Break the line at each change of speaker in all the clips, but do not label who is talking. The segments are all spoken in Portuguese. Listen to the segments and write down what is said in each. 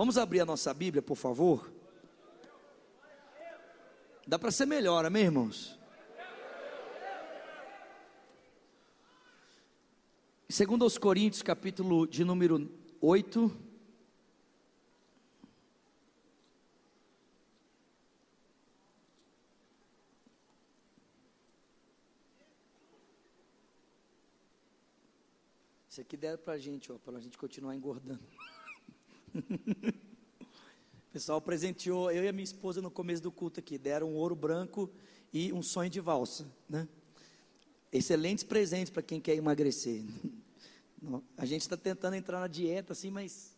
Vamos abrir a nossa Bíblia, por favor? Dá para ser melhor, amém, irmãos? Segundo aos Coríntios, capítulo de número 8. Isso aqui deram para a gente, para a gente continuar engordando. O pessoal presenteou, eu e a minha esposa no começo do culto aqui, deram um ouro branco e um sonho de valsa, né? Excelentes presentes para quem quer emagrecer. A gente está tentando entrar na dieta assim, mas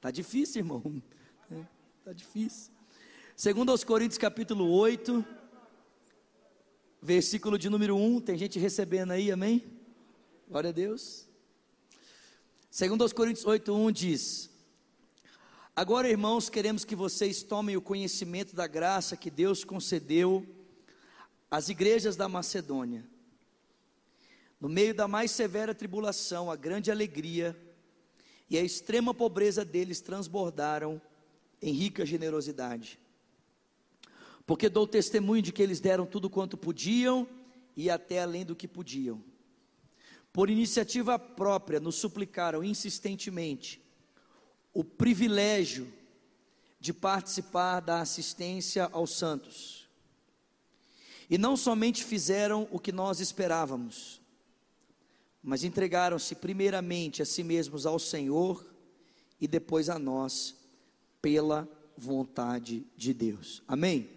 tá difícil, irmão. É, tá difícil. Segundo aos Coríntios capítulo 8, versículo de número 1, tem gente recebendo aí, amém? Glória a Deus. Segundo aos Coríntios 8, 1 diz: Agora, irmãos, queremos que vocês tomem o conhecimento da graça que Deus concedeu às igrejas da Macedônia no meio da mais severa tribulação, a grande alegria e a extrema pobreza deles transbordaram em rica generosidade. Porque dou testemunho de que eles deram tudo quanto podiam e até além do que podiam. Por iniciativa própria, nos suplicaram insistentemente o privilégio de participar da assistência aos santos. E não somente fizeram o que nós esperávamos, mas entregaram-se primeiramente a si mesmos ao Senhor e depois a nós, pela vontade de Deus. Amém?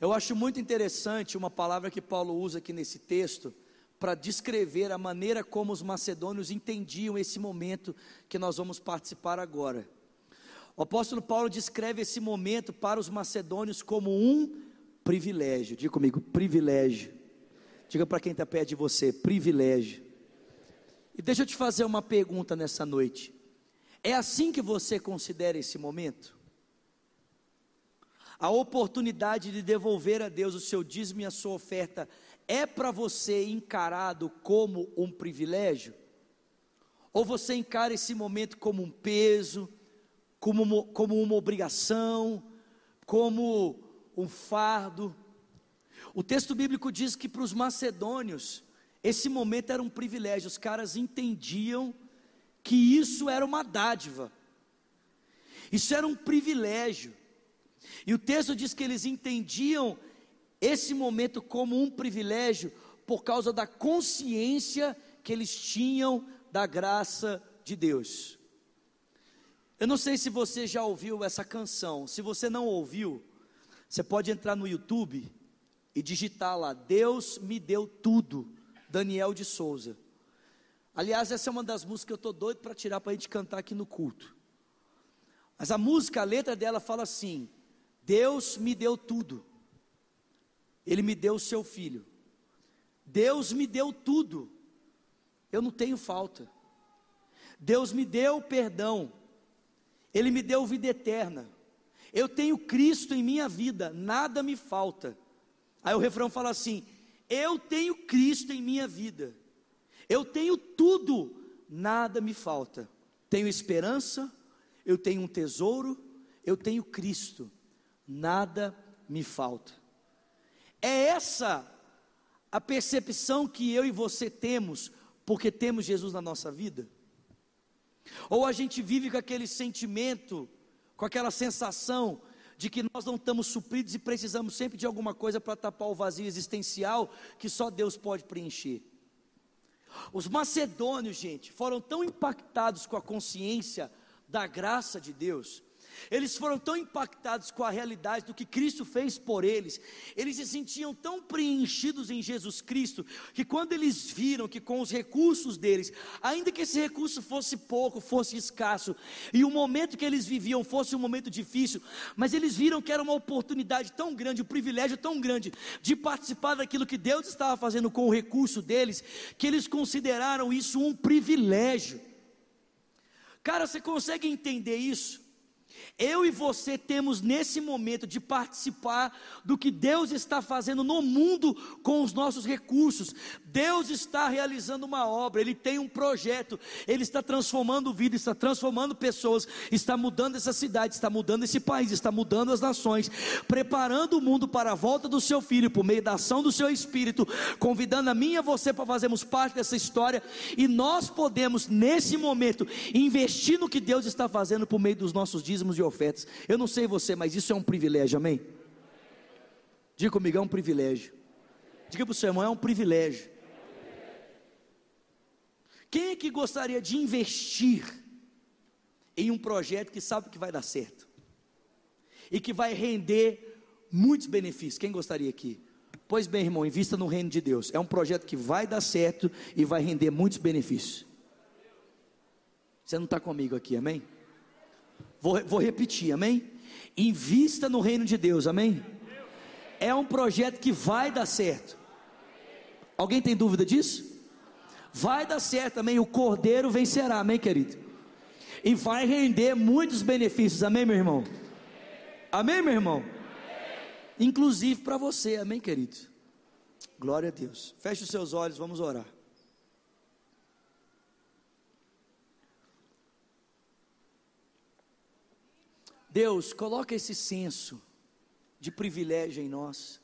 Eu acho muito interessante uma palavra que Paulo usa aqui nesse texto para descrever a maneira como os macedônios entendiam esse momento que nós vamos participar agora. O apóstolo Paulo descreve esse momento para os macedônios como um privilégio. Diga comigo, privilégio. Diga para quem está perto de você, privilégio. E deixa eu te fazer uma pergunta nessa noite. É assim que você considera esse momento? A oportunidade de devolver a Deus o seu dízimo e a sua oferta é para você encarado como um privilégio? Ou você encara esse momento como um peso, como uma, como uma obrigação, como um fardo? O texto bíblico diz que para os macedônios, esse momento era um privilégio, os caras entendiam que isso era uma dádiva, isso era um privilégio, e o texto diz que eles entendiam esse momento como um privilégio por causa da consciência que eles tinham da graça de Deus. Eu não sei se você já ouviu essa canção, se você não ouviu, você pode entrar no YouTube e digitar lá: Deus me deu tudo Daniel de Souza. Aliás, essa é uma das músicas que eu estou doido para tirar para a gente cantar aqui no culto. Mas a música, a letra dela fala assim: Deus me deu tudo, Ele me deu o seu filho. Deus me deu tudo, eu não tenho falta. Deus me deu perdão, Ele me deu vida eterna. Eu tenho Cristo em minha vida, nada me falta. Aí o refrão fala assim: eu tenho Cristo em minha vida, eu tenho tudo, nada me falta. Tenho esperança, eu tenho um tesouro, eu tenho Cristo, nada me falta. É essa a percepção que eu e você temos, porque temos Jesus na nossa vida? Ou a gente vive com aquele sentimento, com aquela sensação de que nós não estamos supridos e precisamos sempre de alguma coisa para tapar o vazio existencial que só Deus pode preencher. Os macedônios, gente, foram tão impactados com a consciência da graça de Deus, eles foram tão impactados com a realidade do que Cristo fez por eles, eles se sentiam tão preenchidos em Jesus Cristo, que quando eles viram que com os recursos deles, ainda que esse recurso fosse pouco, fosse escasso, e o momento que eles viviam fosse um momento difícil, mas eles viram que era uma oportunidade tão grande, um privilégio tão grande de participar daquilo que Deus estava fazendo com o recurso deles, que eles consideraram isso um privilégio. Cara, você consegue entender isso? Eu e você temos nesse momento de participar do que Deus está fazendo no mundo com os nossos recursos. Deus está realizando uma obra, Ele tem um projeto, Ele está transformando vidas, está transformando pessoas, está mudando essa cidade, está mudando esse país, está mudando as nações, preparando o mundo para a volta do seu filho por meio da ação do seu espírito, convidando a mim e a você para fazermos parte dessa história, e nós podemos, nesse momento, investir no que Deus está fazendo por meio dos nossos dízimos e ofertas. Eu não sei você, mas isso é um privilégio, amém? Diga comigo, é um privilégio. Diga para o seu irmão, é um privilégio. Quem é que gostaria de investir em um projeto que sabe que vai dar certo? E que vai render muitos benefícios? Quem gostaria aqui? Pois bem, irmão, invista no reino de Deus. É um projeto que vai dar certo e vai render muitos benefícios. Você não está comigo aqui, amém? Vou, vou repetir, amém? Invista no reino de Deus, amém? É um projeto que vai dar certo. Alguém tem dúvida disso? Vai dar certo também, o cordeiro vencerá, amém, querido? E vai render muitos benefícios, amém, meu irmão? Amém, meu irmão? Inclusive para você, amém, querido? Glória a Deus. Feche os seus olhos, vamos orar. Deus, coloca esse senso de privilégio em nós.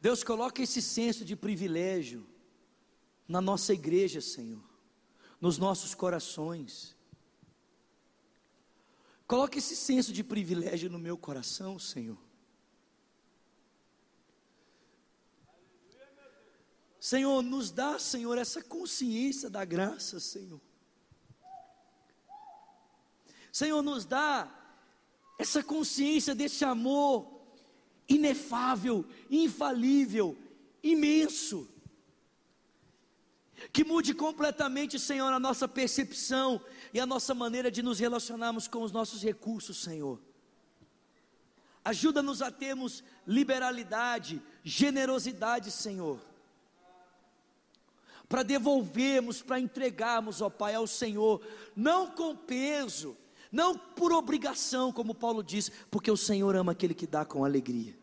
Deus, coloca esse senso de privilégio na nossa igreja, Senhor, nos nossos corações. Coloca esse senso de privilégio no meu coração, Senhor. Senhor, nos dá, Senhor, essa consciência da graça, Senhor. Senhor, nos dá essa consciência desse amor inefável, infalível, imenso. Que mude completamente, Senhor, a nossa percepção e a nossa maneira de nos relacionarmos com os nossos recursos, Senhor. Ajuda-nos a termos liberalidade, generosidade, Senhor. Para devolvermos, para entregarmos, ó Pai, ao Senhor, não com peso, não por obrigação, como Paulo diz, porque o Senhor ama aquele que dá com alegria.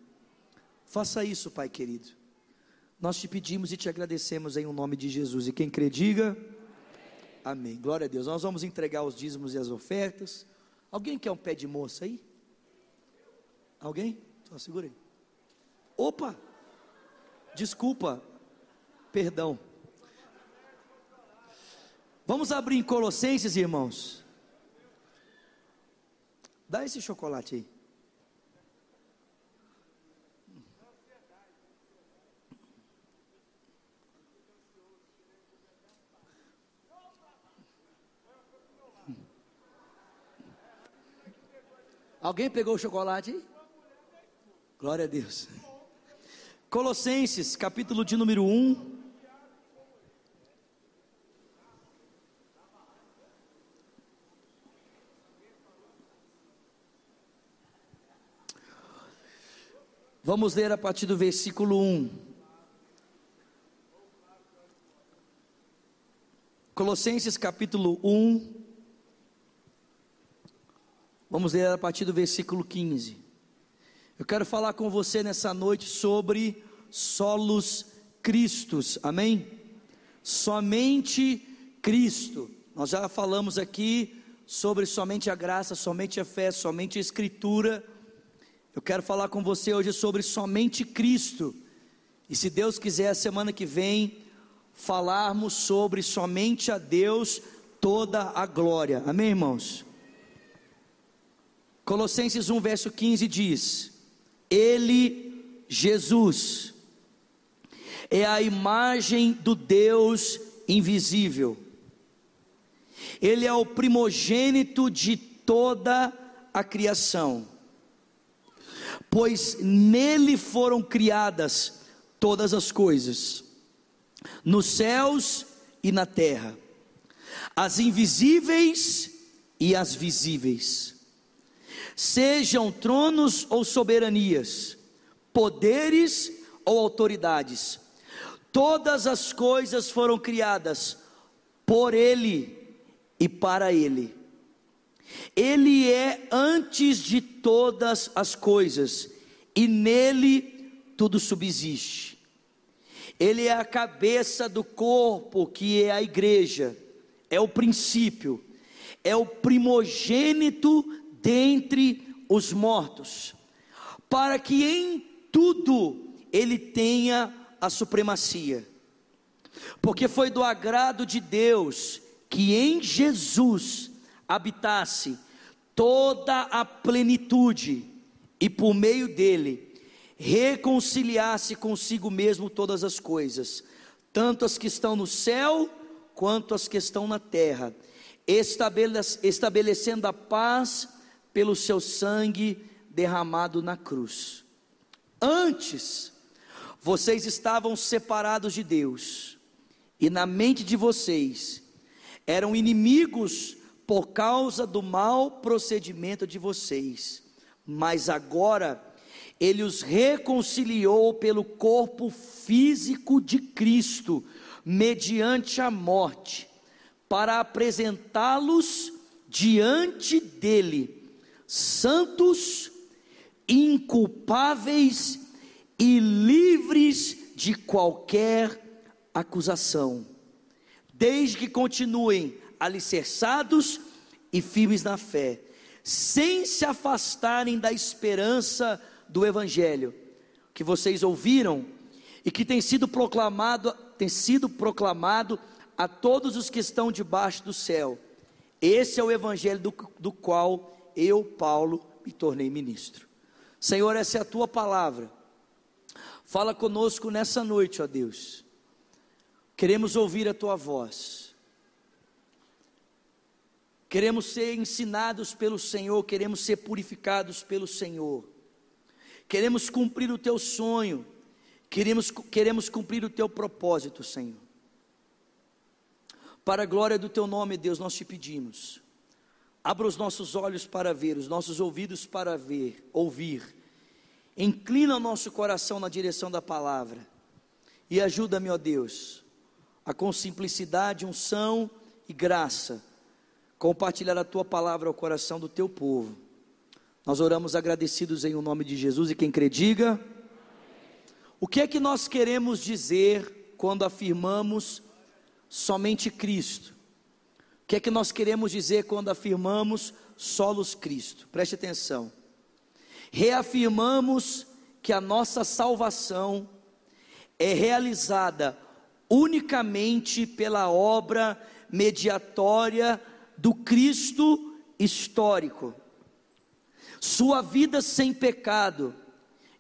Faça isso, Pai querido. Nós te pedimos e te agradecemos em o um nome de Jesus. E quem crê, diga Amém. Glória a Deus. Nós vamos entregar os dízimos e as ofertas. Alguém quer um pé de moça aí? Alguém? Só segura aí. Opa! Desculpa. Perdão. Vamos abrir em Colossenses, irmãos. Dá esse chocolate aí. Alguém pegou o chocolate? Glória a Deus. Colossenses, capítulo de número 1. Vamos ler a partir do versículo 1. Colossenses capítulo 1. Vamos ler a partir do versículo 15. Eu quero falar com você nessa noite sobre solos Cristos, amém? Somente Cristo. Nós já falamos aqui sobre somente a graça, somente a fé, somente a Escritura eu quero falar com você hoje sobre somente Cristo. E se Deus quiser, semana que vem, falarmos sobre somente a Deus toda a glória. Amém, irmãos? Colossenses 1, verso 15 diz: Ele, Jesus, é a imagem do Deus invisível, Ele é o primogênito de toda a criação pois nele foram criadas todas as coisas, nos céus e na terra, as invisíveis e as visíveis, sejam tronos ou soberanias, poderes ou autoridades, todas as coisas foram criadas por Ele e para Ele. Ele é antes de todas as coisas, e nele tudo subsiste. Ele é a cabeça do corpo, que é a igreja, é o princípio, é o primogênito dentre os mortos, para que em tudo ele tenha a supremacia. Porque foi do agrado de Deus que em Jesus habitasse toda a plenitude e por meio dele reconciliasse consigo mesmo todas as coisas, tanto as que estão no céu quanto as que estão na terra, estabelecendo a paz pelo seu sangue derramado na cruz. Antes, vocês estavam separados de Deus, e na mente de vocês eram inimigos por causa do mau procedimento de vocês, mas agora ele os reconciliou pelo corpo físico de Cristo, mediante a morte, para apresentá-los diante dele, santos, inculpáveis e livres de qualquer acusação, desde que continuem alicerçados e firmes na fé, sem se afastarem da esperança do evangelho que vocês ouviram e que tem sido proclamado, tem sido proclamado a todos os que estão debaixo do céu. Esse é o evangelho do, do qual eu, Paulo, me tornei ministro. Senhor, essa é a tua palavra. Fala conosco nessa noite, ó Deus. Queremos ouvir a tua voz. Queremos ser ensinados pelo Senhor, queremos ser purificados pelo Senhor. Queremos cumprir o teu sonho, queremos, queremos cumprir o teu propósito, Senhor. Para a glória do teu nome, Deus, nós te pedimos. Abra os nossos olhos para ver, os nossos ouvidos para ver, ouvir. Inclina o nosso coração na direção da palavra. E ajuda-me, ó Deus, a com simplicidade, unção e graça compartilhar a tua palavra ao coração do teu povo. Nós oramos agradecidos em o nome de Jesus e quem crê diga. O que é que nós queremos dizer quando afirmamos somente Cristo? O que é que nós queremos dizer quando afirmamos solos Cristo? Preste atenção. Reafirmamos que a nossa salvação é realizada unicamente pela obra mediatória do Cristo histórico. Sua vida sem pecado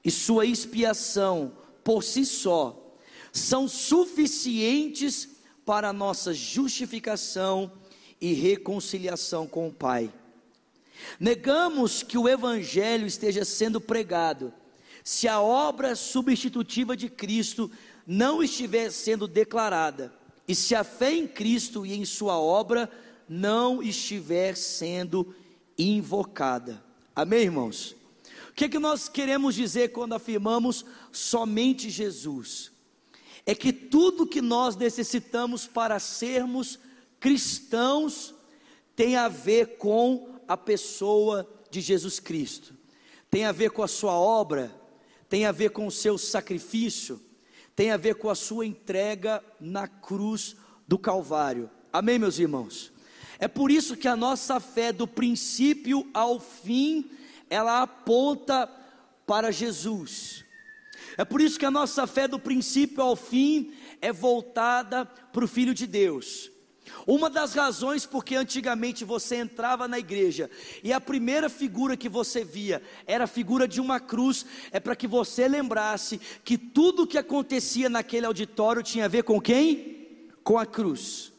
e sua expiação por si só são suficientes para nossa justificação e reconciliação com o Pai. Negamos que o Evangelho esteja sendo pregado se a obra substitutiva de Cristo não estiver sendo declarada e se a fé em Cristo e em Sua obra não estiver sendo invocada. Amém, irmãos? O que, é que nós queremos dizer quando afirmamos somente Jesus? É que tudo que nós necessitamos para sermos cristãos tem a ver com a pessoa de Jesus Cristo, tem a ver com a sua obra, tem a ver com o seu sacrifício, tem a ver com a sua entrega na cruz do Calvário. Amém, meus irmãos? É por isso que a nossa fé, do princípio ao fim, ela aponta para Jesus. É por isso que a nossa fé, do princípio ao fim, é voltada para o Filho de Deus. Uma das razões porque antigamente você entrava na igreja e a primeira figura que você via era a figura de uma cruz, é para que você lembrasse que tudo o que acontecia naquele auditório tinha a ver com quem? Com a cruz.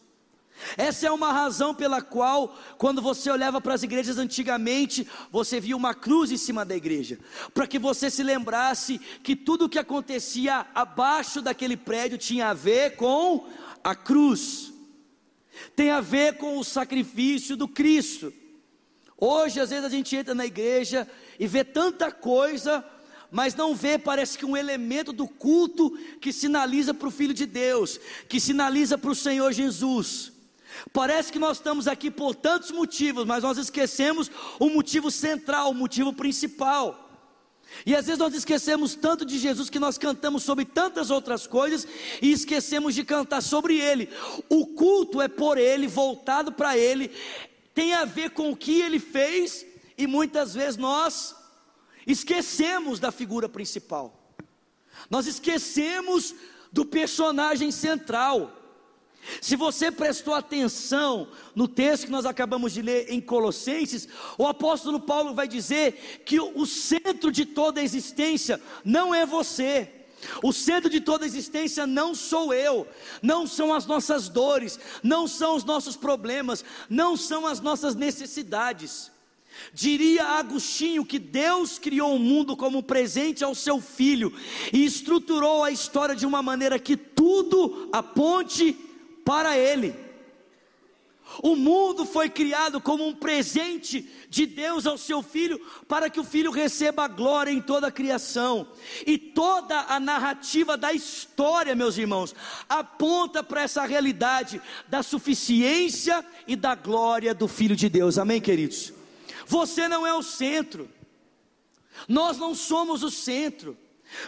Essa é uma razão pela qual, quando você olhava para as igrejas antigamente, você via uma cruz em cima da igreja, para que você se lembrasse que tudo o que acontecia abaixo daquele prédio tinha a ver com a cruz, tem a ver com o sacrifício do Cristo. Hoje, às vezes, a gente entra na igreja e vê tanta coisa, mas não vê, parece que um elemento do culto que sinaliza para o Filho de Deus, que sinaliza para o Senhor Jesus. Parece que nós estamos aqui por tantos motivos, mas nós esquecemos o motivo central, o motivo principal. E às vezes nós esquecemos tanto de Jesus que nós cantamos sobre tantas outras coisas e esquecemos de cantar sobre Ele. O culto é por Ele, voltado para Ele, tem a ver com o que Ele fez e muitas vezes nós esquecemos da figura principal, nós esquecemos do personagem central. Se você prestou atenção no texto que nós acabamos de ler em Colossenses, o apóstolo Paulo vai dizer que o centro de toda a existência não é você. O centro de toda a existência não sou eu, não são as nossas dores, não são os nossos problemas, não são as nossas necessidades. Diria Agostinho que Deus criou o mundo como presente ao seu filho e estruturou a história de uma maneira que tudo aponte para Ele. O mundo foi criado como um presente de Deus ao seu filho, para que o filho receba a glória em toda a criação. E toda a narrativa da história, meus irmãos, aponta para essa realidade da suficiência e da glória do filho de Deus. Amém, queridos? Você não é o centro. Nós não somos o centro.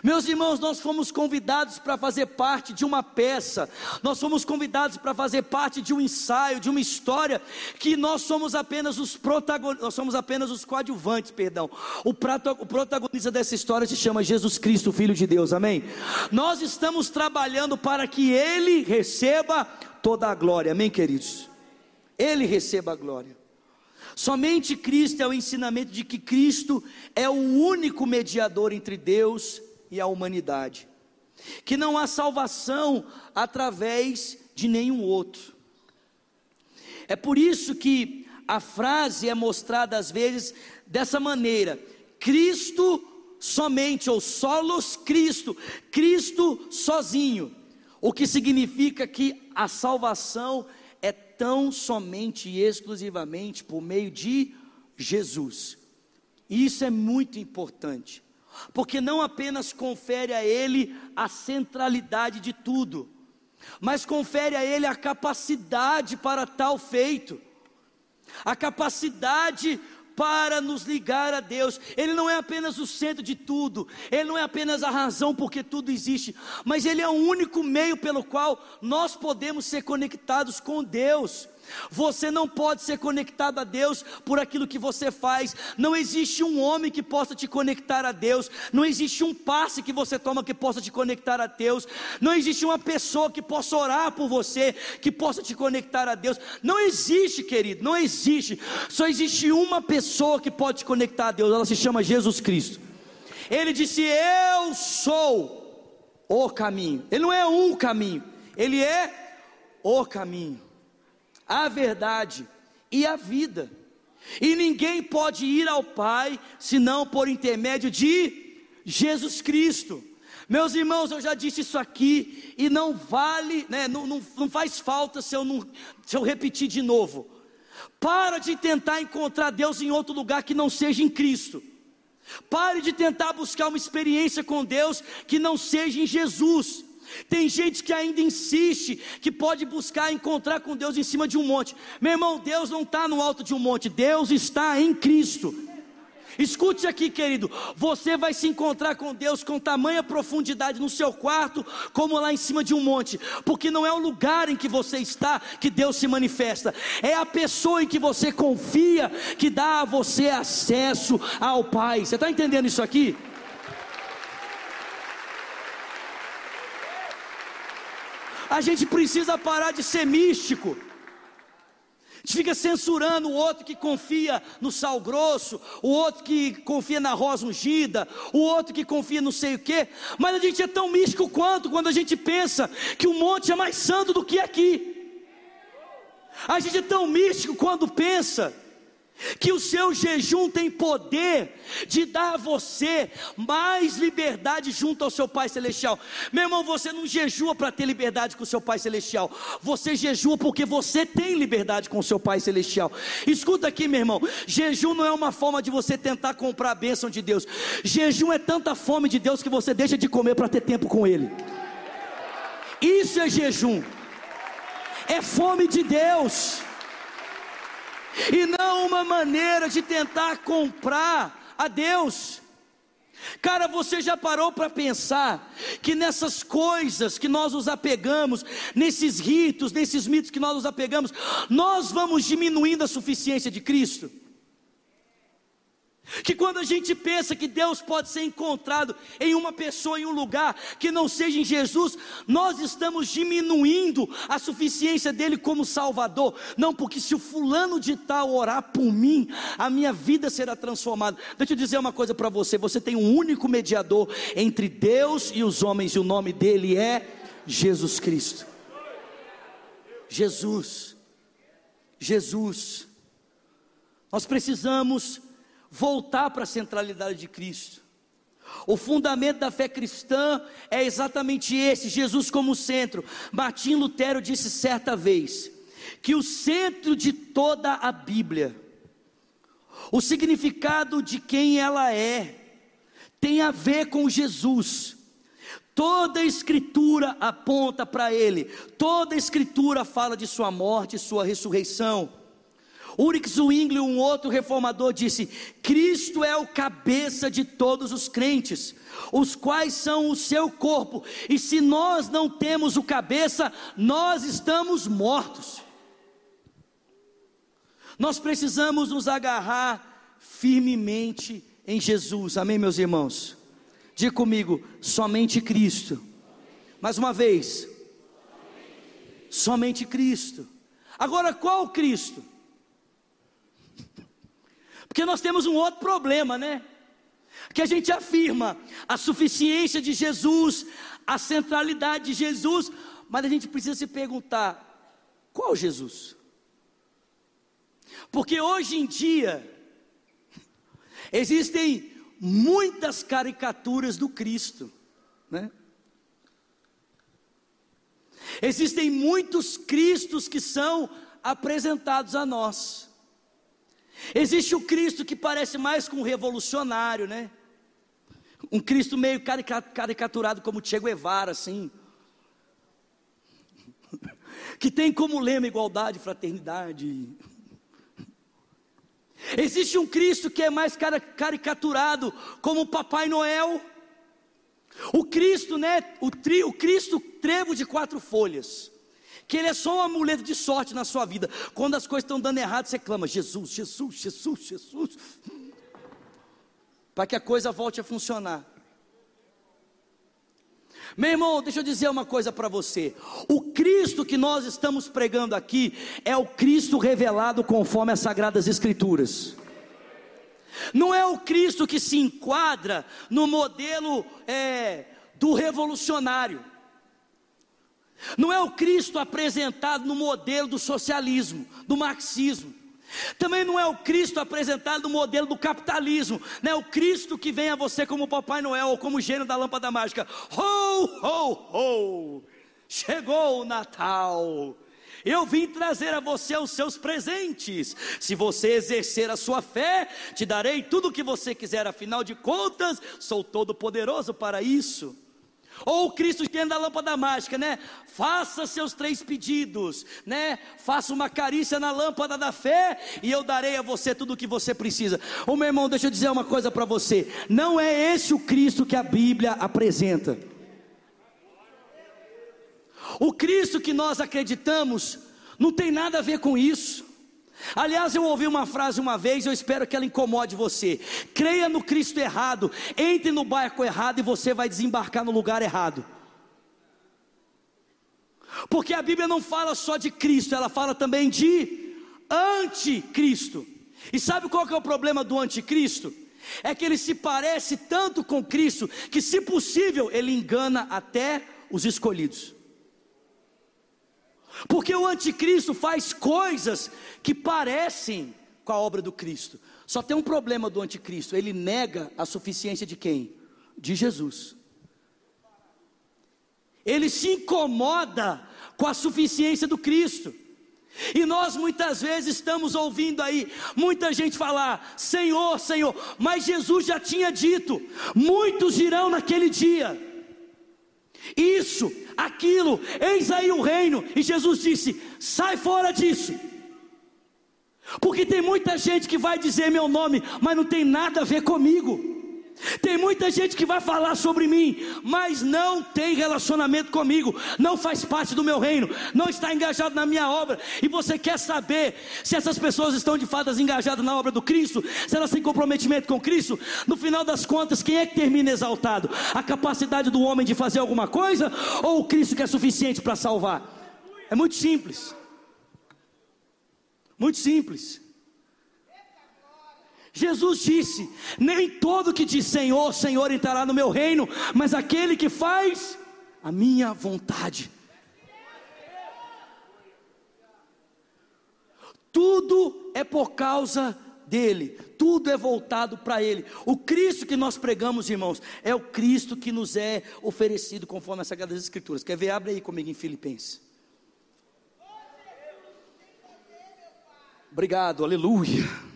Meus irmãos, nós fomos convidados para fazer parte de uma peça, nós fomos convidados para fazer parte de um ensaio, de uma história, que nós somos apenas os protagonistas, nós somos apenas os coadjuvantes, perdão. O, o protagonista dessa história se chama Jesus Cristo, Filho de Deus, amém? Nós estamos trabalhando para que Ele receba toda a glória, amém, queridos? Ele receba a glória. Somente Cristo é o ensinamento de que Cristo é o único mediador entre Deus e a humanidade, que não há salvação através de nenhum outro. É por isso que a frase é mostrada às vezes dessa maneira: Cristo somente, ou solos Cristo, Cristo sozinho, o que significa que a salvação é tão somente e exclusivamente por meio de Jesus. E isso é muito importante porque não apenas confere a ele a centralidade de tudo, mas confere a ele a capacidade para tal feito, a capacidade para nos ligar a Deus. Ele não é apenas o centro de tudo, ele não é apenas a razão porque tudo existe, mas ele é o único meio pelo qual nós podemos ser conectados com Deus. Você não pode ser conectado a Deus por aquilo que você faz. Não existe um homem que possa te conectar a Deus. Não existe um passe que você toma que possa te conectar a Deus. Não existe uma pessoa que possa orar por você, que possa te conectar a Deus. Não existe, querido, não existe. Só existe uma pessoa que pode te conectar a Deus. Ela se chama Jesus Cristo. Ele disse: Eu sou o caminho. Ele não é um caminho, ele é o caminho a verdade e a vida. E ninguém pode ir ao Pai senão por intermédio de Jesus Cristo. Meus irmãos, eu já disse isso aqui e não vale, né, não, não, não faz falta se eu, não, se eu repetir de novo. Para de tentar encontrar Deus em outro lugar que não seja em Cristo. Pare de tentar buscar uma experiência com Deus que não seja em Jesus. Tem gente que ainda insiste que pode buscar encontrar com Deus em cima de um monte. Meu irmão, Deus não está no alto de um monte, Deus está em Cristo. Escute aqui, querido. Você vai se encontrar com Deus com tamanha profundidade no seu quarto, como lá em cima de um monte, porque não é o lugar em que você está que Deus se manifesta, é a pessoa em que você confia que dá a você acesso ao Pai. Você está entendendo isso aqui? A gente precisa parar de ser místico. A gente fica censurando o outro que confia no sal grosso, o outro que confia na rosa ungida, o outro que confia não sei o quê, mas a gente é tão místico quanto quando a gente pensa que o monte é mais santo do que aqui. A gente é tão místico quando pensa que o seu jejum tem poder de dar a você mais liberdade junto ao seu Pai Celestial. Meu irmão, você não jejua para ter liberdade com o seu Pai Celestial, você jejua porque você tem liberdade com o seu Pai Celestial. Escuta aqui, meu irmão: jejum não é uma forma de você tentar comprar a bênção de Deus, jejum é tanta fome de Deus que você deixa de comer para ter tempo com Ele. Isso é jejum. é fome de Deus, e não uma maneira de tentar comprar a Deus. Cara, você já parou para pensar que nessas coisas que nós nos apegamos, nesses ritos, nesses mitos que nós nos apegamos, nós vamos diminuindo a suficiência de Cristo? Que quando a gente pensa que Deus pode ser encontrado em uma pessoa, em um lugar que não seja em Jesus, nós estamos diminuindo a suficiência dele como Salvador. Não, porque se o fulano de tal orar por mim, a minha vida será transformada. Deixa eu dizer uma coisa para você: você tem um único mediador entre Deus e os homens, e o nome dele é Jesus Cristo. Jesus. Jesus. Nós precisamos voltar para a centralidade de Cristo. O fundamento da fé cristã é exatamente esse: Jesus como centro. Martim Lutero disse certa vez que o centro de toda a Bíblia, o significado de quem ela é, tem a ver com Jesus. Toda a escritura aponta para ele, toda a escritura fala de sua morte e sua ressurreição. Ulrich Zwingli, um outro reformador, disse: Cristo é o cabeça de todos os crentes, os quais são o seu corpo, e se nós não temos o cabeça, nós estamos mortos. Nós precisamos nos agarrar firmemente em Jesus, amém, meus irmãos? Diga comigo: somente Cristo. Mais uma vez, somente Cristo. Agora, qual Cristo? Porque nós temos um outro problema, né? Que a gente afirma a suficiência de Jesus, a centralidade de Jesus, mas a gente precisa se perguntar: qual Jesus? Porque hoje em dia, existem muitas caricaturas do Cristo, né? Existem muitos Cristos que são apresentados a nós. Existe o Cristo que parece mais com um revolucionário, né? Um Cristo meio caricaturado como Che Guevara, assim. Que tem como lema igualdade, fraternidade. Existe um Cristo que é mais caricaturado como Papai Noel. O Cristo, né? O, tri, o Cristo trevo de quatro folhas que ele é só um amuleto de sorte na sua vida. Quando as coisas estão dando errado, você clama: Jesus, Jesus, Jesus, Jesus, para que a coisa volte a funcionar. Meu irmão, deixa eu dizer uma coisa para você. O Cristo que nós estamos pregando aqui é o Cristo revelado conforme as Sagradas Escrituras. Não é o Cristo que se enquadra no modelo é, do revolucionário. Não é o Cristo apresentado no modelo do socialismo, do marxismo. Também não é o Cristo apresentado no modelo do capitalismo, não é o Cristo que vem a você como Papai Noel ou como gênio da lâmpada mágica. Ho, ho, ho! Chegou o Natal. Eu vim trazer a você os seus presentes. Se você exercer a sua fé, te darei tudo o que você quiser. Afinal de contas, sou todo poderoso para isso. Ou o Cristo que anda da lâmpada mágica, né? Faça seus três pedidos, né? Faça uma carícia na lâmpada da fé e eu darei a você tudo o que você precisa. Ô meu irmão, deixa eu dizer uma coisa para você. Não é esse o Cristo que a Bíblia apresenta. O Cristo que nós acreditamos não tem nada a ver com isso. Aliás, eu ouvi uma frase uma vez, eu espero que ela incomode você. Creia no Cristo errado, entre no barco errado e você vai desembarcar no lugar errado. Porque a Bíblia não fala só de Cristo, ela fala também de anticristo. E sabe qual que é o problema do anticristo? É que ele se parece tanto com Cristo que, se possível, ele engana até os escolhidos. Porque o anticristo faz coisas que parecem com a obra do Cristo. Só tem um problema do anticristo, ele nega a suficiência de quem? De Jesus. Ele se incomoda com a suficiência do Cristo. E nós muitas vezes estamos ouvindo aí muita gente falar: Senhor, Senhor, mas Jesus já tinha dito: muitos irão naquele dia Isso, aquilo, eis aí o reino. E Jesus disse: sai fora disso. Porque tem muita gente que vai dizer meu nome, mas não tem nada a ver comigo. Tem muita gente que vai falar sobre mim, mas não tem relacionamento comigo, não faz parte do meu reino, não está engajado na minha obra. E você quer saber se essas pessoas estão de fato engajadas na obra do Cristo, se elas têm comprometimento com Cristo? No final das contas, quem é que termina exaltado? A capacidade do homem de fazer alguma coisa ou o Cristo que é suficiente para salvar? É muito simples. Muito simples. Jesus disse: Nem todo que diz Senhor, Senhor entrará no meu reino, mas aquele que faz a minha vontade. Tudo é por causa dele, tudo é voltado para ele. O Cristo que nós pregamos, irmãos, é o Cristo que nos é oferecido conforme as Sagradas Escrituras. Quer ver? Abre aí comigo em Filipenses. Obrigado, aleluia.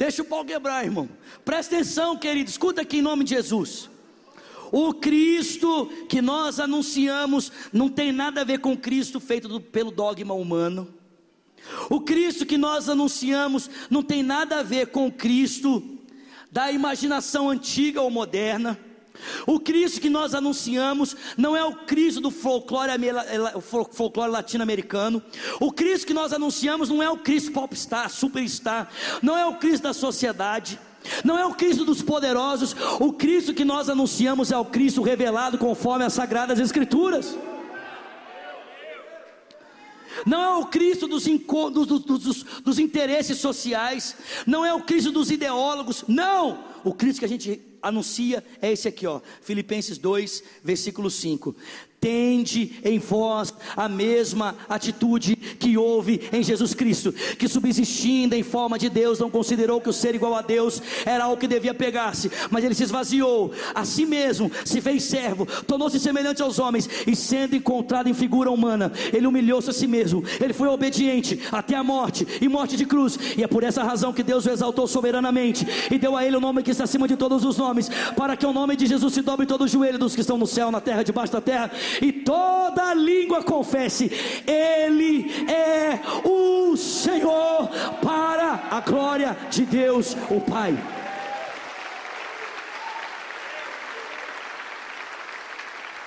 Deixa o pau quebrar, irmão. Presta atenção, querido. Escuta aqui em nome de Jesus. O Cristo que nós anunciamos não tem nada a ver com o Cristo feito do, pelo dogma humano. O Cristo que nós anunciamos não tem nada a ver com o Cristo da imaginação antiga ou moderna. O Cristo que nós anunciamos não é o Cristo do folclore, latino-americano. O Cristo que nós anunciamos não é o Cristo popstar, superstar. Não é o Cristo da sociedade. Não é o Cristo dos poderosos. O Cristo que nós anunciamos é o Cristo revelado conforme as Sagradas Escrituras. Não é o Cristo dos, dos, dos, dos interesses sociais. Não é o Cristo dos ideólogos. Não! O Cristo que a gente anuncia é esse aqui, ó, Filipenses 2, versículo 5. Tende em vós a mesma atitude que houve em Jesus Cristo, que subsistindo em forma de Deus, não considerou que o ser igual a Deus era o que devia pegar-se, mas ele se esvaziou. A si mesmo, se fez servo, tornou-se semelhante aos homens, e sendo encontrado em figura humana, ele humilhou-se a si mesmo, ele foi obediente até a morte e morte de cruz, e é por essa razão que Deus o exaltou soberanamente e deu a ele o nome que está acima de todos os nomes, para que o nome de Jesus se dobre todo o joelho dos que estão no céu, na terra, debaixo da terra e toda língua confesse: Ele é o Senhor, para a glória de Deus, o Pai.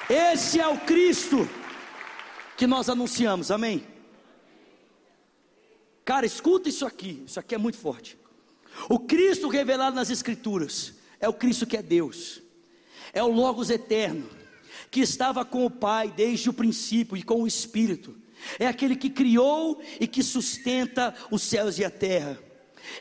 Esse é o Cristo que nós anunciamos, amém? Cara, escuta isso aqui, isso aqui é muito forte. O Cristo revelado nas Escrituras é o Cristo que é Deus, é o Logos eterno que estava com o Pai desde o princípio e com o Espírito. É aquele que criou e que sustenta os céus e a terra.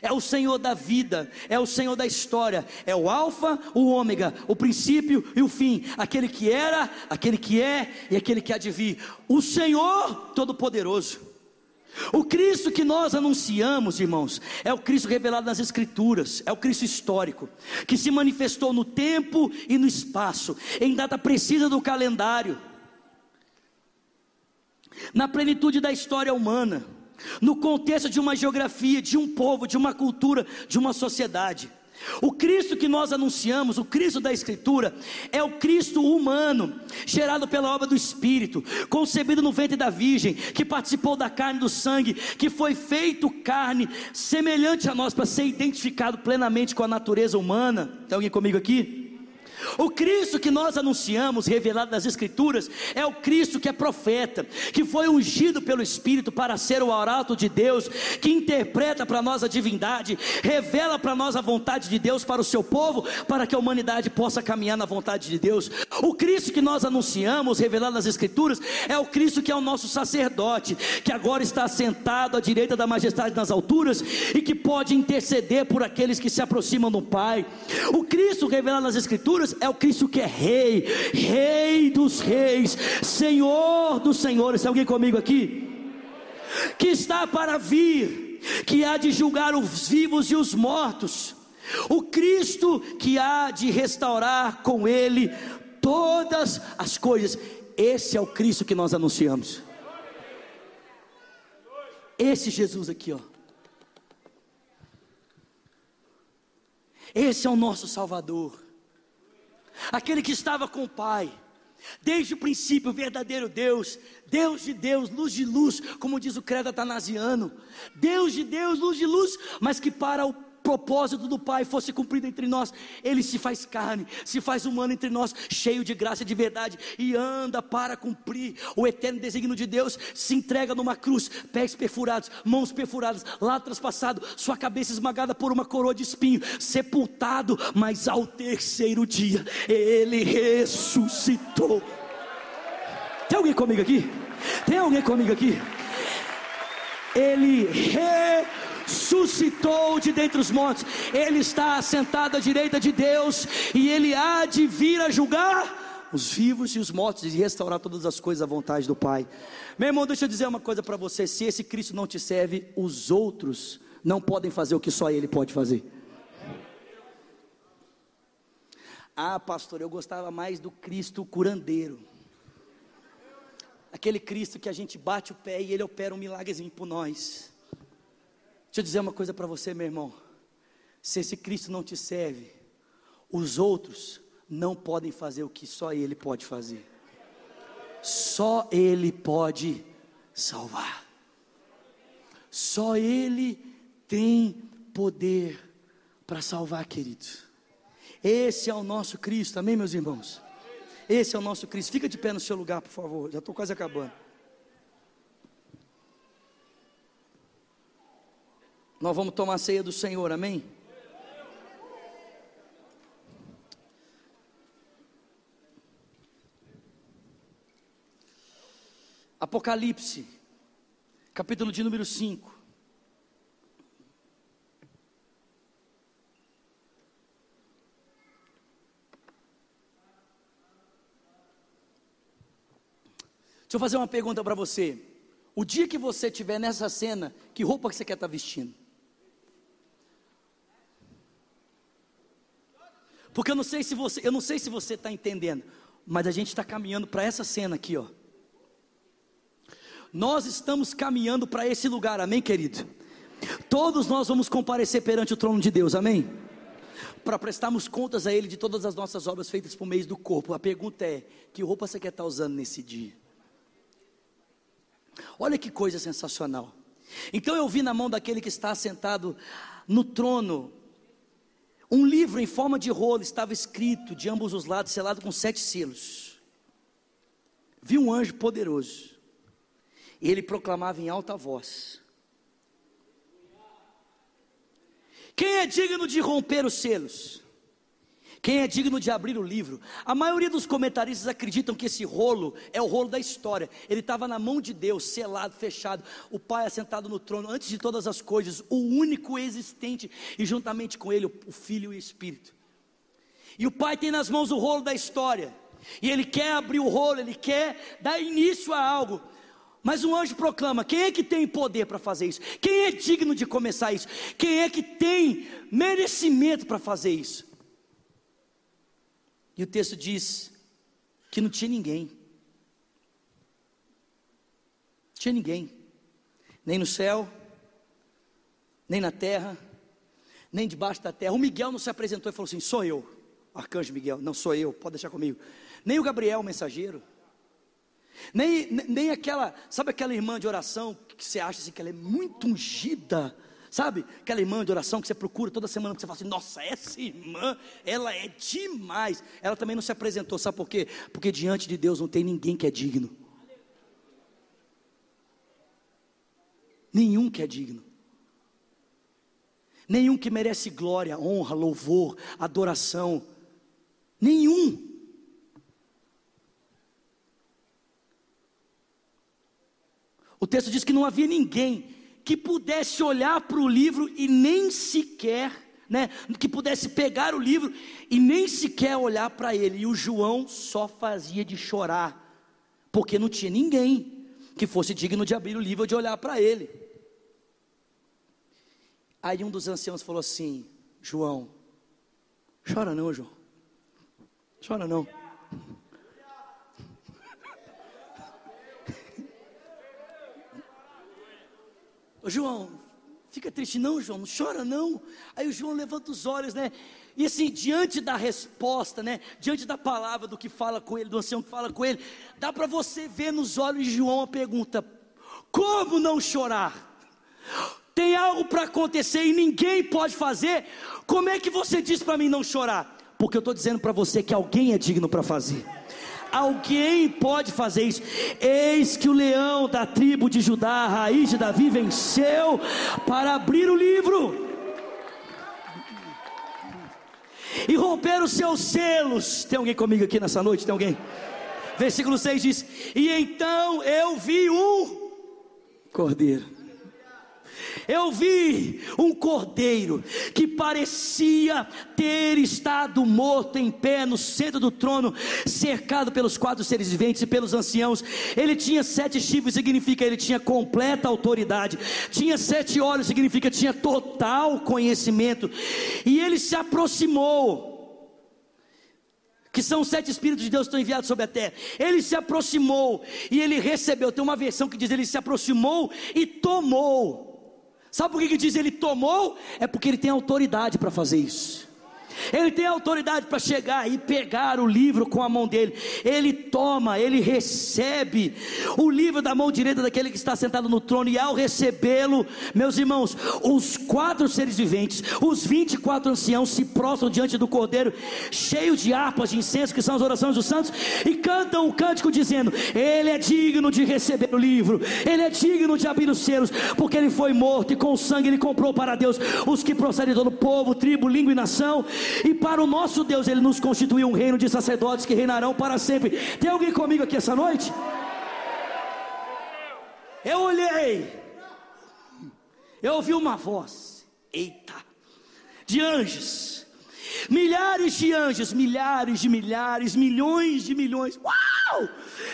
É o Senhor da vida, é o Senhor da história, é o Alfa, o Ômega, o princípio e o fim, aquele que era, aquele que é e aquele que há de vir. O Senhor Todo-Poderoso. O Cristo que nós anunciamos, irmãos, é o Cristo revelado nas Escrituras, é o Cristo histórico, que se manifestou no tempo e no espaço, em data precisa do calendário, na plenitude da história humana, no contexto de uma geografia, de um povo, de uma cultura, de uma sociedade. O Cristo que nós anunciamos, o Cristo da Escritura, é o Cristo humano, gerado pela obra do Espírito, concebido no ventre da Virgem, que participou da carne e do sangue, que foi feito carne semelhante a nós para ser identificado plenamente com a natureza humana. Tem alguém comigo aqui? O Cristo que nós anunciamos, revelado nas Escrituras, é o Cristo que é profeta, que foi ungido pelo Espírito para ser o arauto de Deus, que interpreta para nós a divindade, revela para nós a vontade de Deus para o seu povo, para que a humanidade possa caminhar na vontade de Deus. O Cristo que nós anunciamos, revelado nas Escrituras, é o Cristo que é o nosso sacerdote, que agora está sentado à direita da majestade nas alturas e que pode interceder por aqueles que se aproximam do Pai. O Cristo revelado nas Escrituras é o Cristo que é Rei, Rei dos Reis, Senhor dos Senhores. Tem alguém comigo aqui? Que está para vir, que há de julgar os vivos e os mortos. O Cristo que há de restaurar com Ele todas as coisas. Esse é o Cristo que nós anunciamos. Esse Jesus aqui, ó. Esse é o nosso Salvador. Aquele que estava com o Pai. Desde o princípio, o verdadeiro Deus, Deus de Deus, luz de luz, como diz o credo atanasiano, Deus de Deus, luz de luz, mas que para o propósito do Pai fosse cumprido entre nós, Ele se faz carne, se faz humano entre nós, cheio de graça e de verdade, e anda para cumprir o eterno desígnio de Deus, se entrega numa cruz, pés perfurados, mãos perfuradas, lá traspassado, sua cabeça esmagada por uma coroa de espinho, sepultado, mas ao terceiro dia, Ele ressuscitou. Tem alguém comigo aqui? Tem alguém comigo aqui? Ele ressuscitou suscitou de dentre os mortos, ele está assentado à direita de Deus, e ele há de vir a julgar os vivos e os mortos, e restaurar todas as coisas à vontade do Pai. Meu irmão, deixa eu dizer uma coisa para você: se esse Cristo não te serve, os outros não podem fazer o que só Ele pode fazer. Ah, pastor, eu gostava mais do Cristo curandeiro. Aquele Cristo que a gente bate o pé e ele opera um milagrezinho por nós. Deixa eu dizer uma coisa para você, meu irmão. Se esse Cristo não te serve, os outros não podem fazer o que só Ele pode fazer. Só Ele pode salvar. Só Ele tem poder para salvar, querido. Esse é o nosso Cristo, amém, meus irmãos? Esse é o nosso Cristo. Fica de pé no seu lugar, por favor. Já estou quase acabando. Nós vamos tomar a ceia do Senhor, amém? Apocalipse, capítulo de número 5. Deixa eu fazer uma pergunta para você. O dia que você estiver nessa cena, que roupa que você quer estar tá vestindo? Porque eu não sei se você, eu não sei se você está entendendo, mas a gente está caminhando para essa cena aqui, ó. Nós estamos caminhando para esse lugar, amém, querido? Todos nós vamos comparecer perante o trono de Deus, amém? Para prestarmos contas a Ele de todas as nossas obras feitas por meio do corpo. A pergunta é: que roupa você quer estar tá usando nesse dia? Olha que coisa sensacional. Então eu vi na mão daquele que está sentado no trono um livro em forma de rolo estava escrito de ambos os lados, selado com sete selos. Vi um anjo poderoso. E ele proclamava em alta voz: Quem é digno de romper os selos? Quem é digno de abrir o livro? A maioria dos comentaristas acreditam que esse rolo é o rolo da história. Ele estava na mão de Deus, selado, fechado. O Pai assentado no trono, antes de todas as coisas, o único existente, e juntamente com ele, o Filho e o Espírito. E o Pai tem nas mãos o rolo da história. E ele quer abrir o rolo, ele quer dar início a algo. Mas um anjo proclama: quem é que tem poder para fazer isso? Quem é digno de começar isso? Quem é que tem merecimento para fazer isso? E o texto diz que não tinha ninguém. Não tinha ninguém. Nem no céu, nem na terra, nem debaixo da terra. O Miguel não se apresentou e falou assim: sou eu, arcanjo Miguel. Não sou eu, pode deixar comigo. Nem o Gabriel, o mensageiro. Nem, nem aquela, sabe aquela irmã de oração que você acha assim, que ela é muito ungida Sabe? Aquela irmã de oração que você procura toda semana, que você fala assim: nossa, essa irmã, ela é demais. Ela também não se apresentou, sabe por quê? Porque diante de Deus não tem ninguém que é digno. Nenhum que é digno. Nenhum que merece glória, honra, louvor, adoração. Nenhum. O texto diz que não havia ninguém que pudesse olhar para o livro e nem sequer, né, que pudesse pegar o livro e nem sequer olhar para ele. E o João só fazia de chorar, porque não tinha ninguém que fosse digno de abrir o livro ou de olhar para ele. Aí um dos anciãos falou assim: João, chora não, João, chora não. Ô João, fica triste não, João, não chora não. Aí o João levanta os olhos, né? E assim, diante da resposta, né? Diante da palavra do que fala com ele, do ancião que fala com ele, dá para você ver nos olhos de João a pergunta: como não chorar? Tem algo para acontecer e ninguém pode fazer. Como é que você diz para mim não chorar? Porque eu estou dizendo para você que alguém é digno para fazer. Alguém pode fazer isso. Eis que o leão da tribo de Judá, a raiz de Davi, venceu para abrir o livro e romper os seus selos. Tem alguém comigo aqui nessa noite? Tem alguém? Versículo 6 diz: E então eu vi um cordeiro eu vi um cordeiro que parecia ter estado morto em pé no centro do trono, cercado pelos quatro seres viventes e pelos anciãos. Ele tinha sete chifres, significa ele tinha completa autoridade. Tinha sete olhos, significa tinha total conhecimento. E ele se aproximou que são os sete Espíritos de Deus que estão enviados sobre a terra. Ele se aproximou e ele recebeu. Tem uma versão que diz: ele se aproximou e tomou. Sabe por que, que diz ele tomou? É porque ele tem autoridade para fazer isso. Ele tem autoridade para chegar e pegar o livro com a mão dele. Ele toma, ele recebe o livro da mão direita daquele que está sentado no trono. E ao recebê-lo, meus irmãos, os quatro seres viventes, os 24 anciãos se prostram diante do cordeiro, cheio de harpas de incenso, que são as orações dos santos, e cantam um cântico dizendo: Ele é digno de receber o livro, ele é digno de abrir os selos, porque ele foi morto e com sangue ele comprou para Deus os que procedem de todo povo, tribo, língua e nação e para o nosso Deus Ele nos constituiu um reino de sacerdotes que reinarão para sempre. Tem alguém comigo aqui essa noite? Eu olhei, eu ouvi uma voz, eita, de anjos, milhares de anjos, milhares de milhares, milhões de milhões, uau!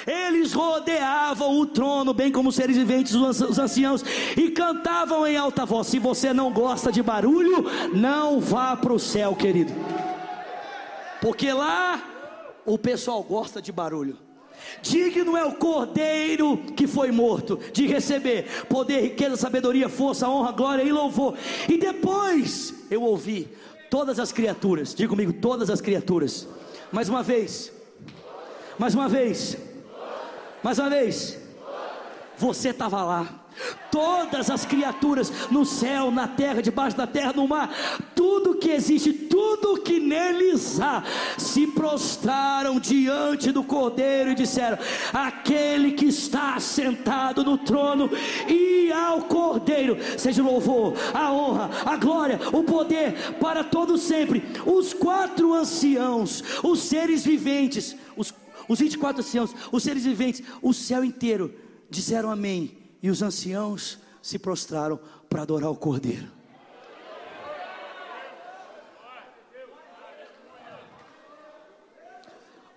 Eles rodeavam o trono, bem como os seres viventes, os anciãos, e cantavam em alta voz. Se você não gosta de barulho, não vá para o céu, querido, porque lá o pessoal gosta de barulho. Digno é o cordeiro que foi morto de receber poder, riqueza, sabedoria, força, honra, glória e louvor. E depois eu ouvi todas as criaturas, diga comigo, todas as criaturas. Mais uma vez, mais uma vez, mais uma vez, você estava lá todas as criaturas no céu, na terra, debaixo da terra, no mar, tudo que existe, tudo que neles há, se prostraram diante do Cordeiro e disseram: Aquele que está sentado no trono e ao Cordeiro, seja o louvor, a honra, a glória, o poder para todos sempre. Os quatro anciãos, os seres viventes, os, os 24 anciãos, os seres viventes, o céu inteiro disseram amém e os anciãos se prostraram para adorar o Cordeiro.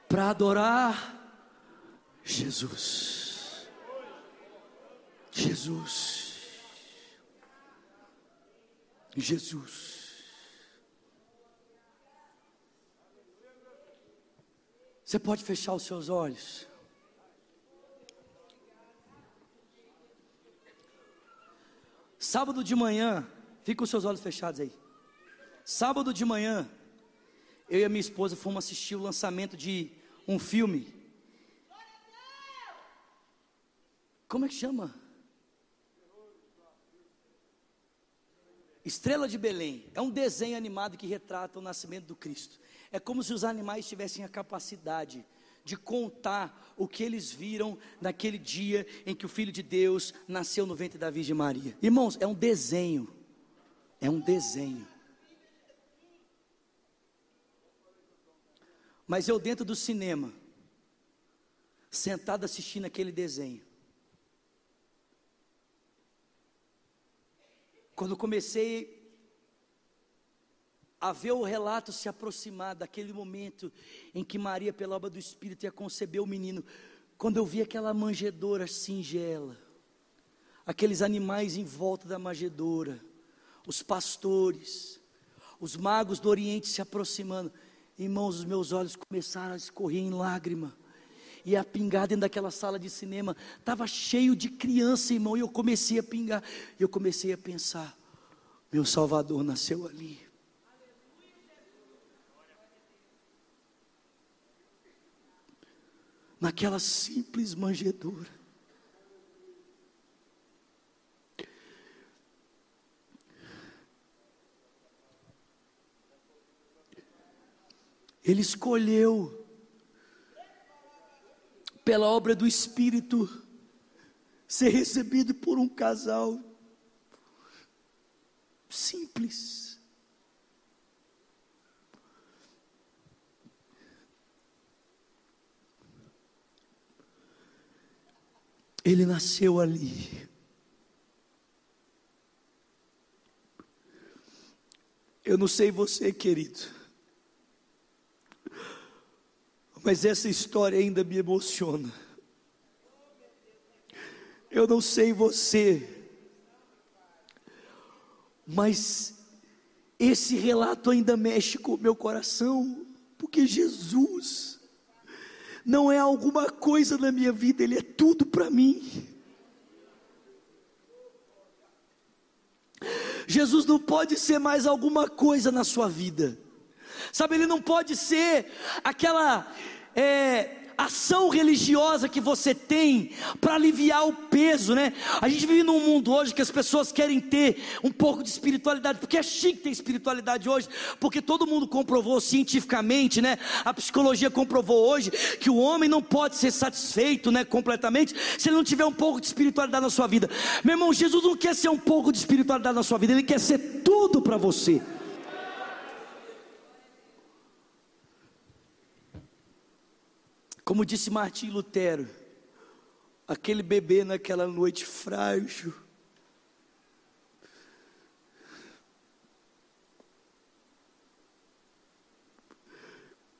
Para adorar Jesus. Jesus. Jesus. Você pode fechar os seus olhos. Sábado de manhã, fica com seus olhos fechados aí. Sábado de manhã, eu e a minha esposa fomos assistir o lançamento de um filme. Como é que chama? Estrela de Belém. É um desenho animado que retrata o nascimento do Cristo. É como se os animais tivessem a capacidade de contar o que eles viram naquele dia em que o Filho de Deus nasceu no ventre da Virgem Maria. Irmãos, é um desenho. É um desenho. Mas eu dentro do cinema, sentado assistindo aquele desenho. Quando comecei a ver o relato se aproximar daquele momento em que Maria, pela obra do Espírito, ia conceber o menino. Quando eu vi aquela manjedoura singela, aqueles animais em volta da manjedoura, os pastores, os magos do Oriente se aproximando, irmãos, os meus olhos começaram a escorrer em lágrima. ia pingar dentro daquela sala de cinema. Estava cheio de criança, irmão, e eu comecei a pingar. E eu comecei a pensar: meu Salvador nasceu ali. Naquela simples manjedoura. Ele escolheu, pela obra do Espírito, ser recebido por um casal simples. Ele nasceu ali. Eu não sei você, querido. Mas essa história ainda me emociona. Eu não sei você, mas esse relato ainda mexe com o meu coração, porque Jesus não é alguma coisa na minha vida, Ele é tudo para mim. Jesus não pode ser mais alguma coisa na sua vida. Sabe, ele não pode ser aquela é, ação religiosa que você tem para aliviar o peso, né? A gente vive num mundo hoje que as pessoas querem ter um pouco de espiritualidade, porque é chique ter espiritualidade hoje, porque todo mundo comprovou cientificamente, né? A psicologia comprovou hoje que o homem não pode ser satisfeito, né, completamente, se ele não tiver um pouco de espiritualidade na sua vida. Meu irmão, Jesus não quer ser um pouco de espiritualidade na sua vida, ele quer ser tudo para você. Como disse Martim Lutero, aquele bebê naquela noite frágil,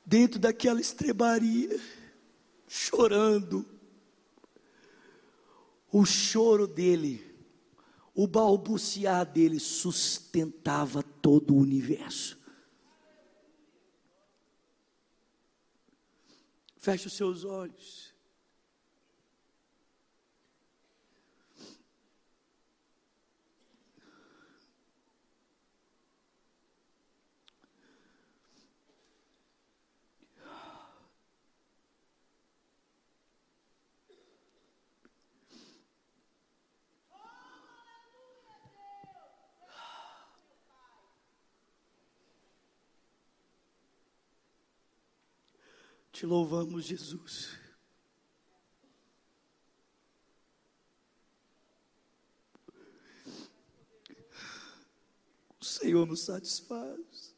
dentro daquela estrebaria, chorando, o choro dele, o balbuciar dele sustentava todo o universo. Feche os seus olhos. Te louvamos, Jesus. O Senhor nos satisfaz.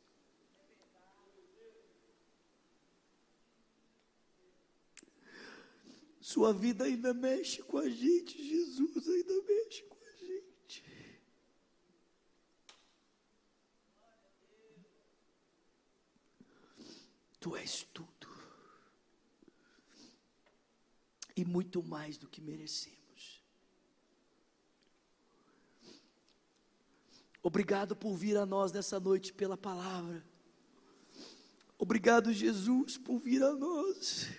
Sua vida ainda mexe com a gente, Jesus ainda mexe com a gente. Tu és tudo. E muito mais do que merecemos. Obrigado por vir a nós nessa noite pela palavra. Obrigado, Jesus, por vir a nós.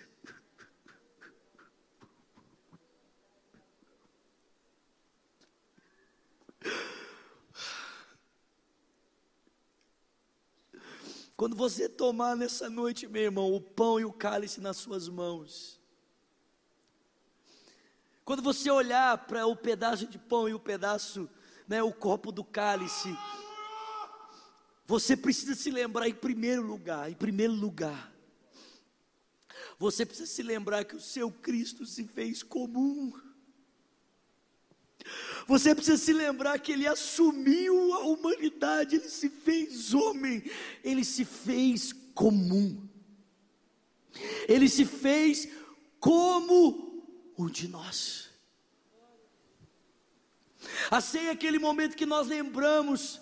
Quando você tomar nessa noite, meu irmão, o pão e o cálice nas suas mãos, quando você olhar para o pedaço de pão e o pedaço, né, o copo do cálice, você precisa se lembrar em primeiro lugar, em primeiro lugar, você precisa se lembrar que o seu Cristo se fez comum. Você precisa se lembrar que ele assumiu a humanidade, ele se fez homem, ele se fez comum. Ele se fez como um de nós. A ceia é aquele momento que nós lembramos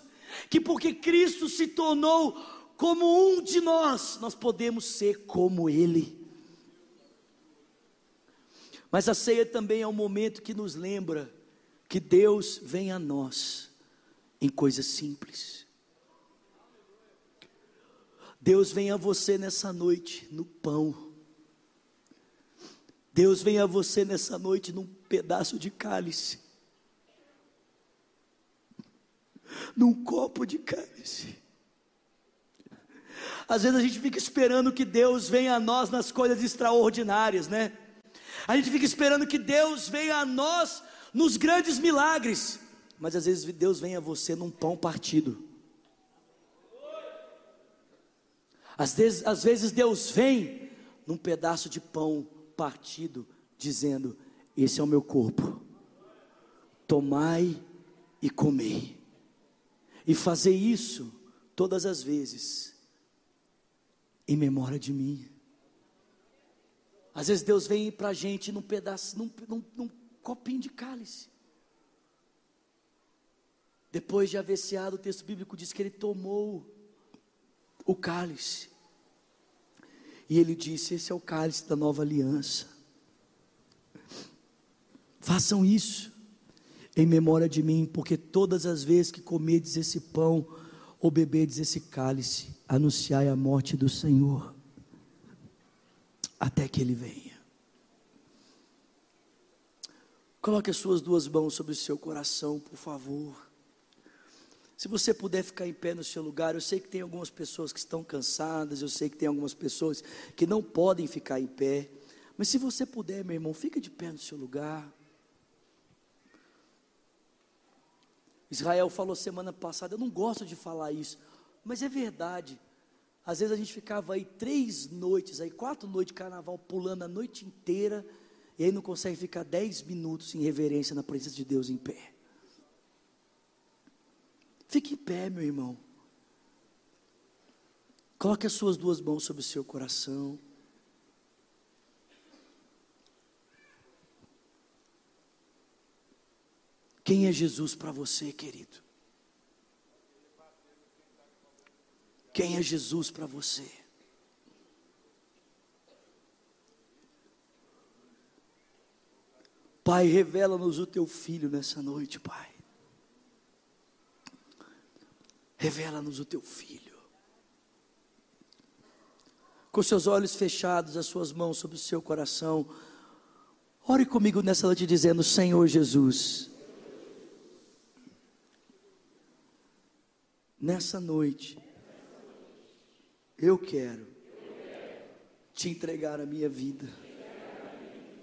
que porque Cristo se tornou como um de nós, nós podemos ser como Ele. Mas a ceia também é um momento que nos lembra que Deus vem a nós em coisas simples. Deus vem a você nessa noite no pão Deus vem a você nessa noite num pedaço de cálice, num copo de cálice. Às vezes a gente fica esperando que Deus venha a nós nas coisas extraordinárias, né? A gente fica esperando que Deus venha a nós nos grandes milagres, mas às vezes Deus vem a você num pão partido. Às vezes, às vezes Deus vem num pedaço de pão partido, dizendo: Esse é o meu corpo, tomai e comei. E fazer isso todas as vezes, em memória de mim. Às vezes Deus vem para a gente num pedaço, num, num, num copinho de cálice. Depois de haver ceado, o texto bíblico diz que ele tomou o cálice. E ele disse: Esse é o cálice da nova aliança. Façam isso em memória de mim, porque todas as vezes que comedes esse pão ou bebedes esse cálice, anunciai a morte do Senhor até que ele venha. Coloque as suas duas mãos sobre o seu coração, por favor. Se você puder ficar em pé no seu lugar, eu sei que tem algumas pessoas que estão cansadas, eu sei que tem algumas pessoas que não podem ficar em pé, mas se você puder, meu irmão, fica de pé no seu lugar. Israel falou semana passada, eu não gosto de falar isso, mas é verdade. Às vezes a gente ficava aí três noites, aí quatro noites de carnaval, pulando a noite inteira, e aí não consegue ficar dez minutos em reverência na presença de Deus em pé. Fique em pé, meu irmão. Coloque as suas duas mãos sobre o seu coração. Quem é Jesus para você, querido? Quem é Jesus para você? Pai, revela-nos o teu filho nessa noite, Pai. Revela-nos o teu filho. Com seus olhos fechados, as suas mãos sobre o seu coração, ore comigo nessa noite dizendo: Senhor Jesus, nessa noite, eu quero te entregar a minha vida.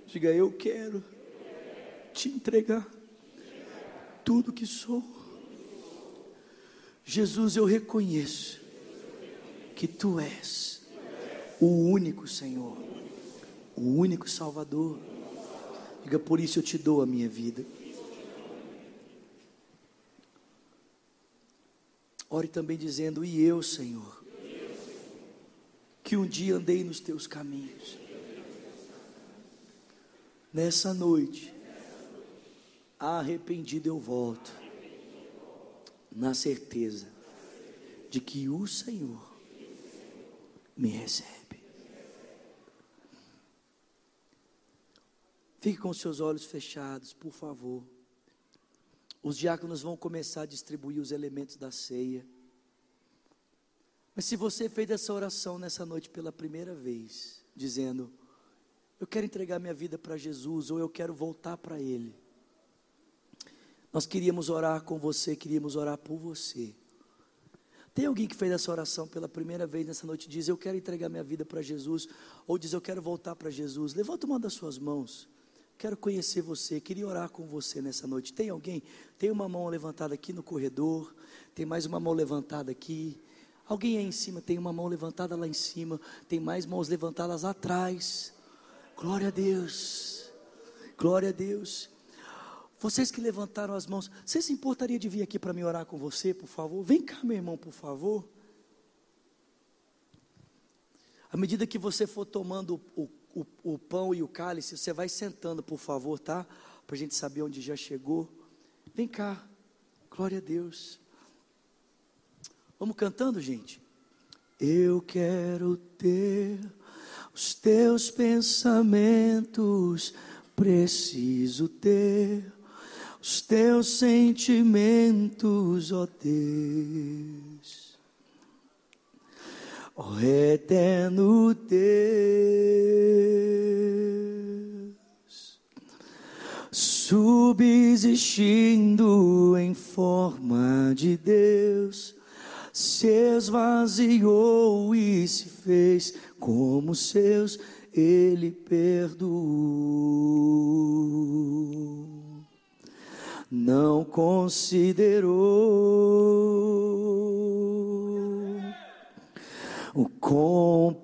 Diga, eu quero te entregar tudo que sou. Jesus, eu reconheço que tu és o único Senhor, o único Salvador. Diga, por isso eu te dou a minha vida. Ore também dizendo: E eu, Senhor, que um dia andei nos teus caminhos. Nessa noite, arrependido eu volto, na certeza de que o Senhor me recebe. Fique com seus olhos fechados, por favor. Os diáconos vão começar a distribuir os elementos da ceia. Mas se você fez essa oração nessa noite pela primeira vez, dizendo: Eu quero entregar minha vida para Jesus, ou eu quero voltar para Ele. Nós queríamos orar com você, queríamos orar por você. Tem alguém que fez essa oração pela primeira vez nessa noite e diz: Eu quero entregar minha vida para Jesus, ou diz: Eu quero voltar para Jesus? Levanta uma das suas mãos. Quero conhecer você, queria orar com você nessa noite. Tem alguém? Tem uma mão levantada aqui no corredor, tem mais uma mão levantada aqui. Alguém aí em cima tem uma mão levantada lá em cima, tem mais mãos levantadas atrás. Glória a Deus. Glória a Deus. Vocês que levantaram as mãos, você se importaria de vir aqui para me orar com você, por favor? Vem cá, meu irmão, por favor. À medida que você for tomando o, o, o pão e o cálice, você vai sentando, por favor, tá? Para a gente saber onde já chegou. Vem cá. Glória a Deus. Vamos cantando, gente? Eu quero ter os teus pensamentos, preciso ter os teus sentimentos, ó Deus, ó eterno Deus, subsistindo em forma de Deus, se esvaziou e se fez como seus, ele perdoou. Não considerou o compaixão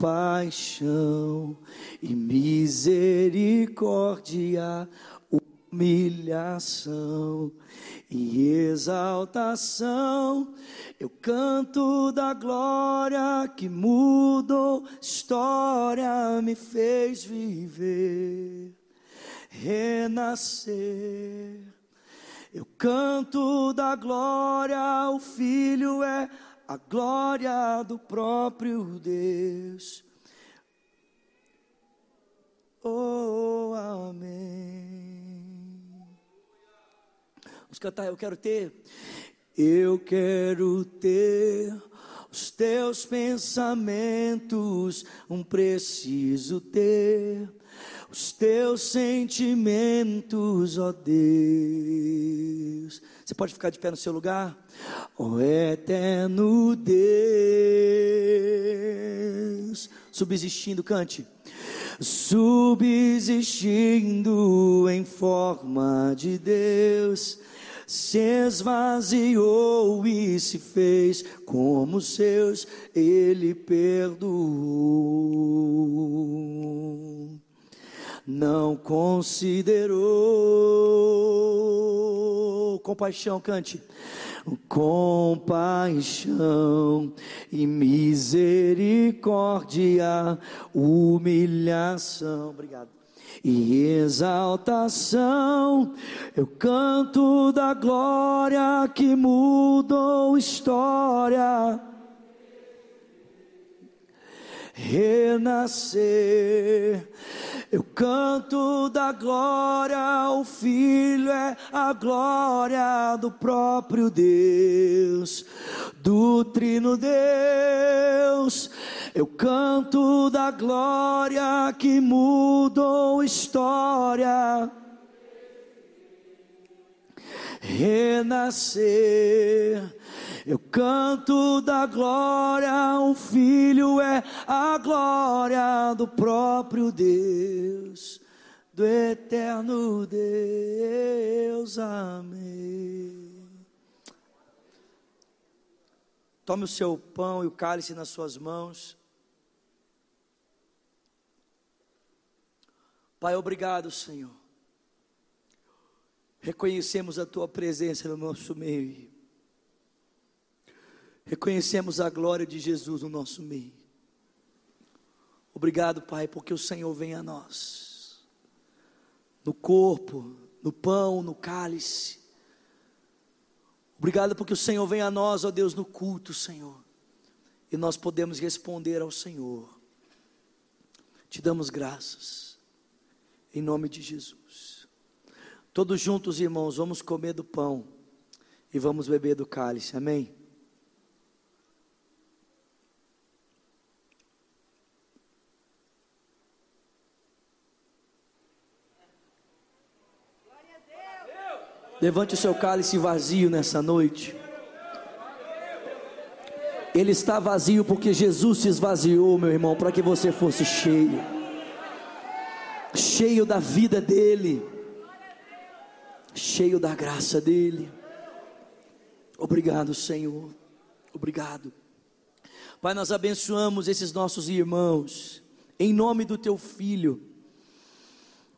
e misericórdia humilhação e exaltação. Eu canto da glória que mudou história, me fez viver, renascer. Eu canto da glória, o Filho é a glória do próprio Deus. Oh, amém. Vamos cantar, eu quero ter. Eu quero ter os teus pensamentos, um preciso ter os teus sentimentos, ó Deus. Você pode ficar de pé no seu lugar? Ó eterno Deus, subsistindo, cante. Subsistindo em forma de Deus se esvaziou e se fez como seus, ele perdoou. Não considerou compaixão, cante. Compaixão e misericórdia, humilhação. Obrigado e exaltação. Eu canto da glória que mudou história. Renascer. Eu canto da glória, o Filho é a glória do próprio Deus, do Trino Deus. Eu canto da glória que mudou história. Renascer. Eu canto da glória, o Filho é a glória do próprio Deus, do eterno Deus. Amém. Tome o seu pão e o cálice nas suas mãos. Pai, obrigado, Senhor. Reconhecemos a tua presença no nosso meio. Reconhecemos a glória de Jesus no nosso meio. Obrigado, Pai, porque o Senhor vem a nós. No corpo, no pão, no cálice Obrigado porque o Senhor vem a nós, ó Deus, no culto, Senhor. E nós podemos responder ao Senhor. Te damos graças. Em nome de Jesus. Todos juntos, irmãos, vamos comer do pão e vamos beber do cálice. Amém. Levante o seu cálice vazio nessa noite. Ele está vazio porque Jesus se esvaziou, meu irmão, para que você fosse cheio cheio da vida dEle, cheio da graça dEle. Obrigado, Senhor. Obrigado. Pai, nós abençoamos esses nossos irmãos, em nome do Teu Filho.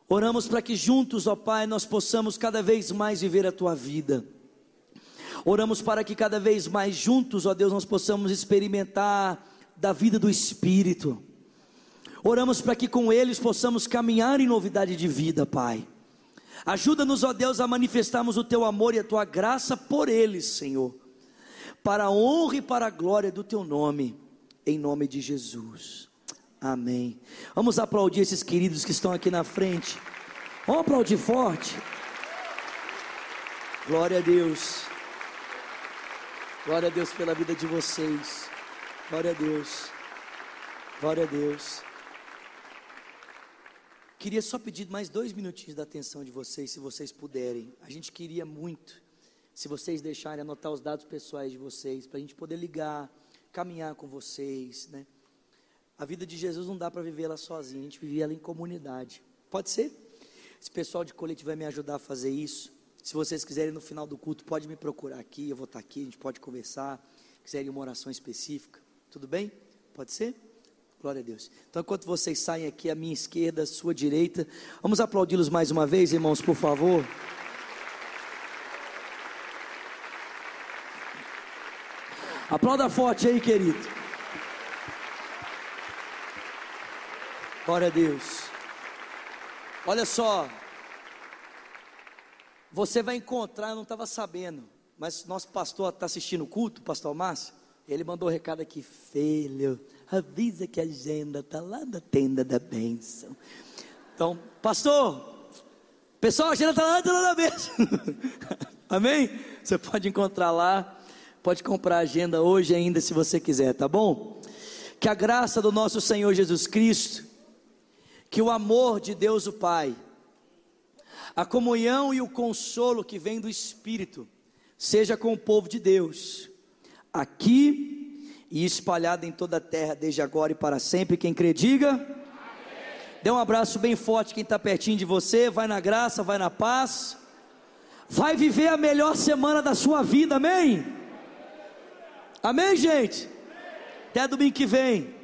Oramos para que juntos, ó Pai, nós possamos cada vez mais viver a tua vida. Oramos para que cada vez mais juntos, ó Deus, nós possamos experimentar da vida do Espírito. Oramos para que com eles possamos caminhar em novidade de vida, Pai. Ajuda-nos, ó Deus, a manifestarmos o teu amor e a tua graça por eles, Senhor, para a honra e para a glória do teu nome, em nome de Jesus. Amém. Vamos aplaudir esses queridos que estão aqui na frente. Vamos aplaudir forte. Glória a Deus. Glória a Deus pela vida de vocês. Glória a Deus. Glória a Deus. Queria só pedir mais dois minutinhos da atenção de vocês, se vocês puderem. A gente queria muito, se vocês deixarem anotar os dados pessoais de vocês, para a gente poder ligar, caminhar com vocês, né? A vida de Jesus não dá para viver ela sozinho, a gente vive ela em comunidade. Pode ser? Esse pessoal de colete vai me ajudar a fazer isso. Se vocês quiserem no final do culto, pode me procurar aqui, eu vou estar aqui, a gente pode conversar. Quiserem uma oração específica, tudo bem? Pode ser? Glória a Deus. Então, enquanto vocês saem aqui à minha esquerda, à sua direita, vamos aplaudi-los mais uma vez, irmãos, por favor. Aplauda forte aí, querido. Glória a Deus. Olha só. Você vai encontrar, eu não estava sabendo, mas nosso pastor está assistindo o culto, pastor Márcio. Ele mandou um recado aqui, filho, avisa que a agenda está lá na tenda da bênção. Então, pastor, pessoal, a agenda está lá na tenda da bênção. Amém? Você pode encontrar lá. Pode comprar a agenda hoje ainda, se você quiser, tá bom? Que a graça do nosso Senhor Jesus Cristo, que o amor de Deus o Pai, a comunhão e o consolo que vem do Espírito, seja com o povo de Deus, aqui e espalhado em toda a terra, desde agora e para sempre. Quem crê, diga. Amém. Dê um abraço bem forte quem está pertinho de você. Vai na graça, vai na paz. Vai viver a melhor semana da sua vida, amém? Amém, gente? Até domingo que vem.